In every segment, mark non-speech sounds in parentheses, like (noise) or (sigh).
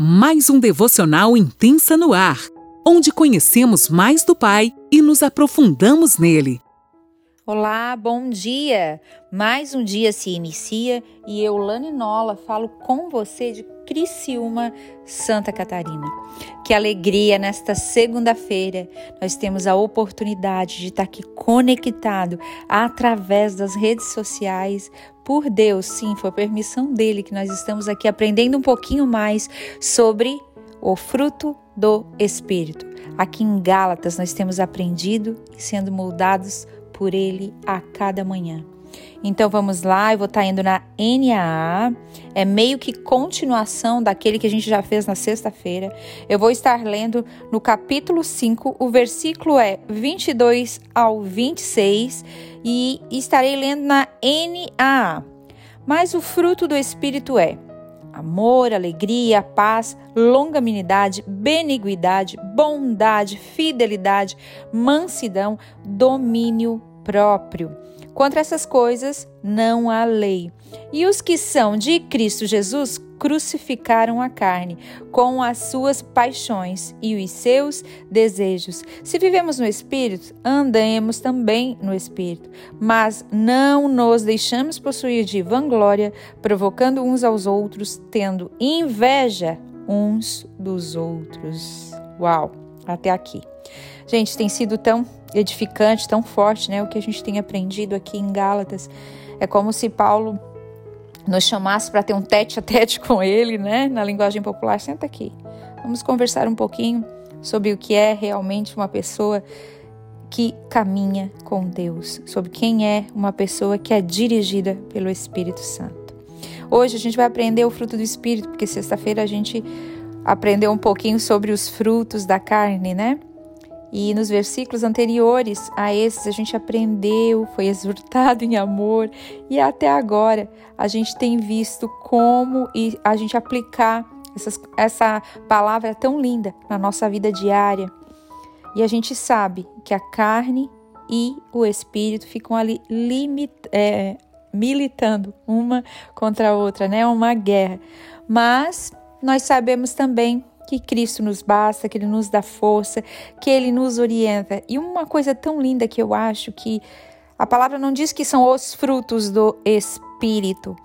mais um devocional intensa no ar, onde conhecemos mais do Pai e nos aprofundamos nele. Olá, bom dia! Mais um dia se inicia e eu, Lani Nola, falo com você de Criciúma, Santa Catarina. Que alegria nesta segunda-feira nós temos a oportunidade de estar aqui conectado através das redes sociais. Por Deus, sim, foi permissão dele que nós estamos aqui aprendendo um pouquinho mais sobre o fruto do Espírito. Aqui em Gálatas nós temos aprendido e sendo moldados por Ele a cada manhã. Então vamos lá, eu vou estar tá indo na NAA, é meio que continuação daquele que a gente já fez na sexta-feira. Eu vou estar lendo no capítulo 5, o versículo é 22 ao 26 e estarei lendo na NAA. Mas o fruto do Espírito é amor, alegria, paz, longanimidade, beniguidade, bondade, fidelidade, mansidão, domínio próprio. Contra essas coisas não há lei. E os que são de Cristo Jesus crucificaram a carne com as suas paixões e os seus desejos. Se vivemos no Espírito, andemos também no Espírito, mas não nos deixamos possuir de vanglória, provocando uns aos outros, tendo inveja uns dos outros. Uau, até aqui. Gente, tem sido tão edificante, tão forte, né? O que a gente tem aprendido aqui em Gálatas. É como se Paulo nos chamasse para ter um tete a tete com ele, né? Na linguagem popular, senta aqui. Vamos conversar um pouquinho sobre o que é realmente uma pessoa que caminha com Deus, sobre quem é uma pessoa que é dirigida pelo Espírito Santo. Hoje a gente vai aprender o fruto do Espírito, porque sexta-feira a gente aprendeu um pouquinho sobre os frutos da carne, né? E nos versículos anteriores a esses a gente aprendeu, foi exortado (laughs) em amor e até agora a gente tem visto como a gente aplicar essas, essa palavra tão linda na nossa vida diária. E a gente sabe que a carne e o espírito ficam ali limit, é, militando uma contra a outra, né? Uma guerra. Mas nós sabemos também que Cristo nos basta, que Ele nos dá força, que Ele nos orienta. E uma coisa tão linda que eu acho que a palavra não diz que são os frutos do Espírito,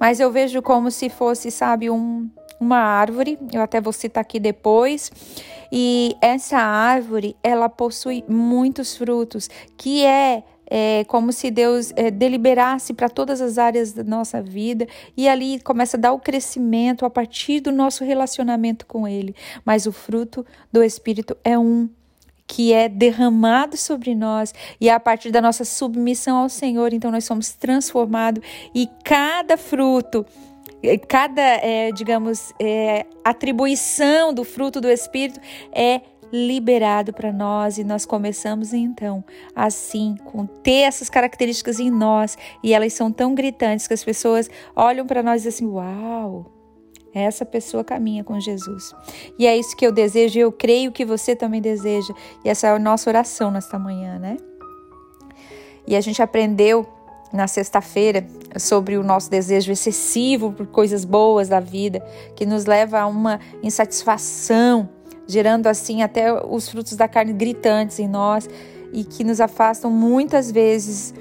mas eu vejo como se fosse, sabe, um, uma árvore. Eu até vou citar aqui depois. E essa árvore, ela possui muitos frutos, que é é como se Deus é, deliberasse para todas as áreas da nossa vida e ali começa a dar o crescimento a partir do nosso relacionamento com Ele. Mas o fruto do Espírito é um que é derramado sobre nós e é a partir da nossa submissão ao Senhor, então nós somos transformados e cada fruto cada, é, digamos, é, atribuição do fruto do Espírito é liberado para nós e nós começamos então assim com ter essas características em nós e elas são tão gritantes que as pessoas olham para nós e dizem assim: "Uau, essa pessoa caminha com Jesus". E é isso que eu desejo, e eu creio que você também deseja. E essa é a nossa oração nesta manhã, né? E a gente aprendeu na sexta-feira sobre o nosso desejo excessivo por coisas boas da vida, que nos leva a uma insatisfação gerando assim até os frutos da carne gritantes em nós e que nos afastam muitas vezes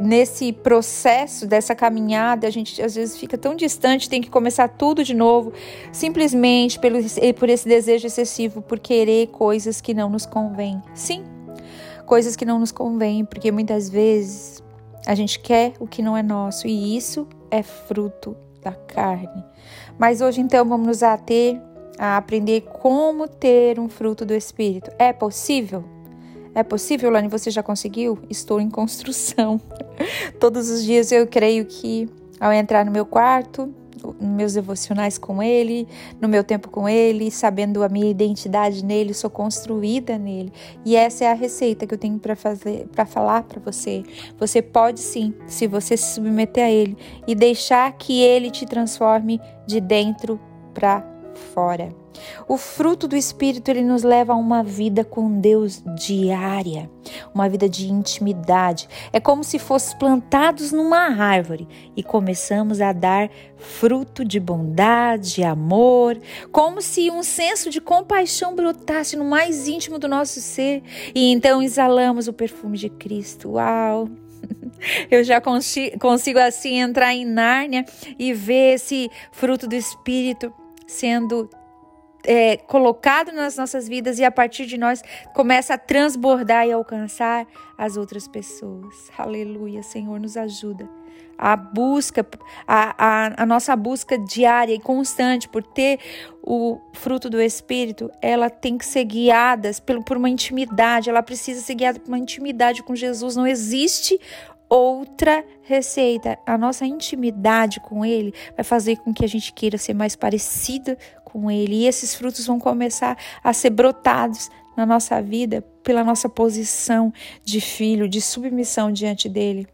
nesse processo dessa caminhada, a gente às vezes fica tão distante, tem que começar tudo de novo, simplesmente pelo, por esse desejo excessivo, por querer coisas que não nos convêm. Sim, coisas que não nos convêm, porque muitas vezes a gente quer o que não é nosso e isso é fruto da carne. Mas hoje então vamos nos ater a aprender como ter um fruto do Espírito. É possível? É possível, Lani? Você já conseguiu? Estou em construção. (laughs) Todos os dias eu creio que ao entrar no meu quarto, nos meus devocionais com Ele, no meu tempo com Ele, sabendo a minha identidade nele, sou construída nele. E essa é a receita que eu tenho para fazer, para falar para você. Você pode sim, se você se submeter a Ele e deixar que Ele te transforme de dentro para fora. O fruto do Espírito ele nos leva a uma vida com Deus diária, uma vida de intimidade. É como se fossemos plantados numa árvore e começamos a dar fruto de bondade, amor, como se um senso de compaixão brotasse no mais íntimo do nosso ser e então exalamos o perfume de Cristo. Uau! (laughs) Eu já consigo assim entrar em Nárnia e ver esse fruto do Espírito sendo é, colocado nas nossas vidas e a partir de nós começa a transbordar e alcançar as outras pessoas. Aleluia, Senhor, nos ajuda. A busca, a, a, a nossa busca diária e constante por ter o fruto do Espírito, ela tem que ser guiada por, uma intimidade, ela precisa ser guiada por uma intimidade com Jesus. Não existe outra receita. A nossa intimidade com Ele vai fazer com que a gente queira ser mais parecida com Ele. E esses frutos vão começar a ser brotados na nossa vida pela nossa posição de filho, de submissão diante dele.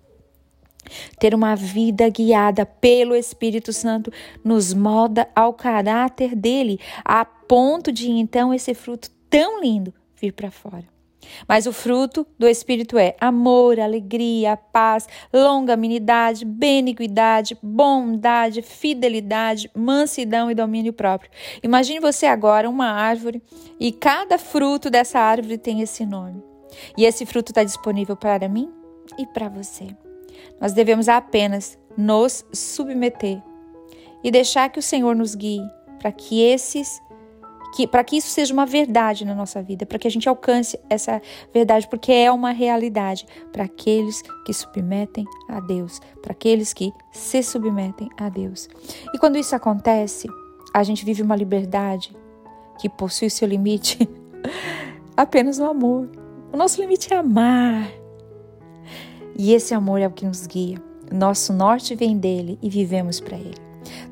Ter uma vida guiada pelo Espírito Santo nos molda ao caráter dele, a ponto de então esse fruto tão lindo vir para fora. Mas o fruto do Espírito é amor, alegria, paz, longanimidade, benignidade, bondade, fidelidade, mansidão e domínio próprio. Imagine você agora uma árvore e cada fruto dessa árvore tem esse nome. E esse fruto está disponível para mim e para você. Nós devemos apenas nos submeter e deixar que o Senhor nos guie para que esses que para que isso seja uma verdade na nossa vida, para que a gente alcance essa verdade, porque é uma realidade para aqueles que submetem a Deus, para aqueles que se submetem a Deus. E quando isso acontece, a gente vive uma liberdade que possui seu limite (laughs) apenas no amor. O nosso limite é amar. E esse amor é o que nos guia. Nosso norte vem dele e vivemos para ele.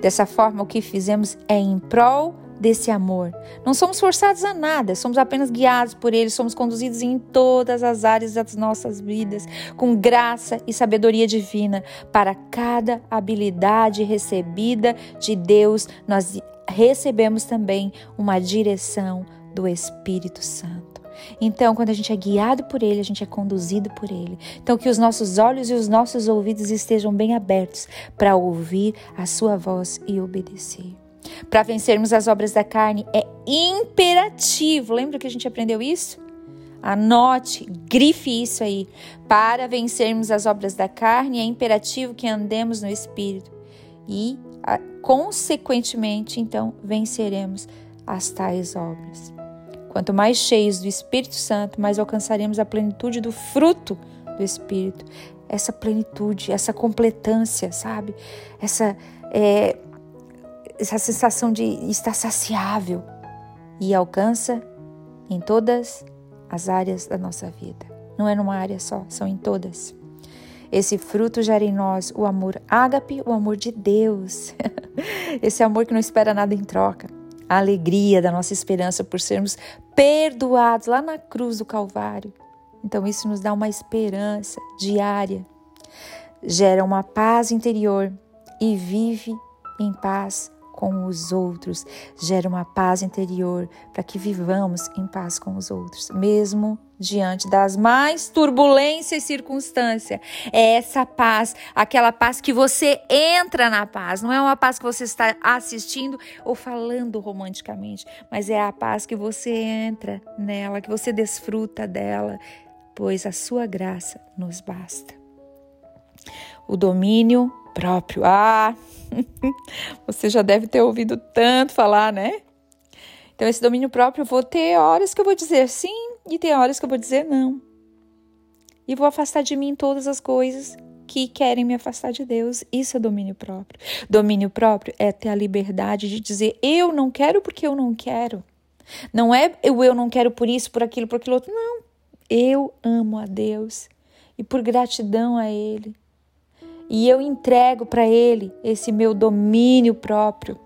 Dessa forma, o que fizemos é em prol desse amor. Não somos forçados a nada, somos apenas guiados por Ele, somos conduzidos em todas as áreas das nossas vidas, com graça e sabedoria divina. Para cada habilidade recebida de Deus, nós recebemos também uma direção do Espírito Santo. Então, quando a gente é guiado por Ele, a gente é conduzido por Ele. Então, que os nossos olhos e os nossos ouvidos estejam bem abertos para ouvir a Sua voz e obedecer. Para vencermos as obras da carne é imperativo. Lembra que a gente aprendeu isso? Anote, grife isso aí. Para vencermos as obras da carne é imperativo que andemos no espírito e, consequentemente, então venceremos as tais obras. Quanto mais cheios do Espírito Santo, mais alcançaremos a plenitude do fruto do Espírito. Essa plenitude, essa completância, sabe? Essa é, essa sensação de estar saciável e alcança em todas as áreas da nossa vida. Não é numa área só, são em todas. Esse fruto gera em nós o amor ágape, o amor de Deus. (laughs) Esse amor que não espera nada em troca. A alegria da nossa esperança por sermos perdoados lá na cruz do Calvário. Então, isso nos dá uma esperança diária. Gera uma paz interior e vive em paz com os outros, gera uma paz interior para que vivamos em paz com os outros, mesmo diante das mais turbulências circunstâncias. É essa paz, aquela paz que você entra na paz, não é uma paz que você está assistindo ou falando romanticamente, mas é a paz que você entra nela, que você desfruta dela, pois a sua graça nos basta. O domínio próprio. Ah, (laughs) você já deve ter ouvido tanto falar, né? Então, esse domínio próprio, eu vou ter horas que eu vou dizer sim e tem horas que eu vou dizer não. E vou afastar de mim todas as coisas que querem me afastar de Deus. Isso é domínio próprio. Domínio próprio é ter a liberdade de dizer eu não quero porque eu não quero. Não é eu, eu não quero por isso, por aquilo, por aquilo outro. Não. Eu amo a Deus e por gratidão a Ele e eu entrego para Ele esse meu domínio próprio.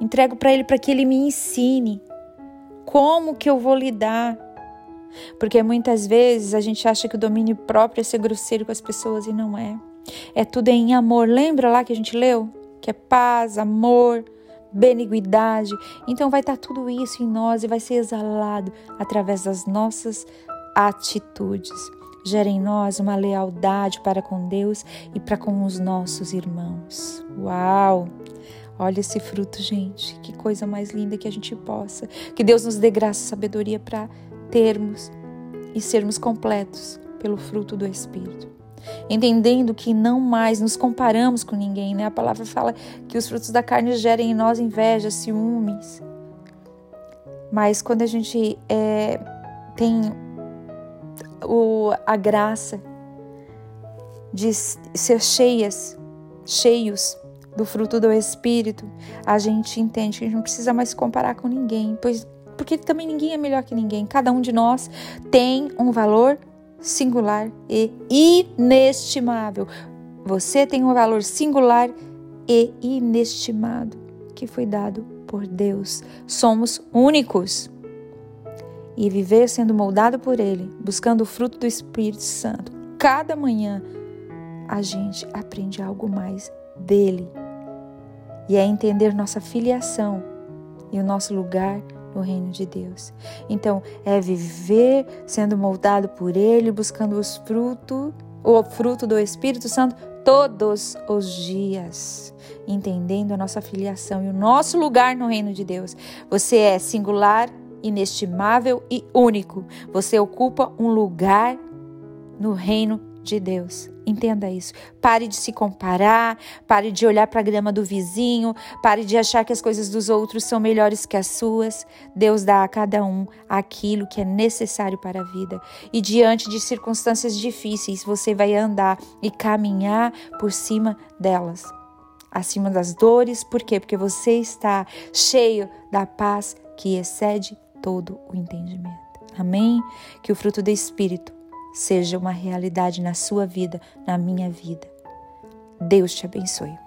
Entrego para Ele para que Ele me ensine como que eu vou lidar. Porque muitas vezes a gente acha que o domínio próprio é ser grosseiro com as pessoas e não é. É tudo em amor. Lembra lá que a gente leu? Que é paz, amor, beniguidade. Então vai estar tudo isso em nós e vai ser exalado através das nossas atitudes. Gera em nós uma lealdade para com Deus e para com os nossos irmãos. Uau! Olha esse fruto, gente. Que coisa mais linda que a gente possa. Que Deus nos dê graça e sabedoria para termos e sermos completos pelo fruto do Espírito. Entendendo que não mais nos comparamos com ninguém, né? A palavra fala que os frutos da carne gerem em nós inveja, ciúmes. Mas quando a gente é, tem o, a graça de ser cheias, cheios do fruto do Espírito, a gente entende que a gente não precisa mais comparar com ninguém, pois porque também ninguém é melhor que ninguém. Cada um de nós tem um valor singular e inestimável. Você tem um valor singular e inestimado que foi dado por Deus. Somos únicos. E viver sendo moldado por Ele, buscando o fruto do Espírito Santo, cada manhã a gente aprende algo mais dele. E é entender nossa filiação e o nosso lugar no reino de Deus. Então, é viver sendo moldado por Ele, buscando os frutos, o fruto do Espírito Santo todos os dias, entendendo a nossa filiação e o nosso lugar no reino de Deus. Você é singular, inestimável e único. Você ocupa um lugar no reino de Deus. Entenda isso. Pare de se comparar, pare de olhar para a grama do vizinho, pare de achar que as coisas dos outros são melhores que as suas. Deus dá a cada um aquilo que é necessário para a vida. E diante de circunstâncias difíceis, você vai andar e caminhar por cima delas. Acima das dores, por quê? Porque você está cheio da paz que excede todo o entendimento. Amém? Que o fruto do Espírito seja uma realidade na sua vida, na minha vida. Deus te abençoe.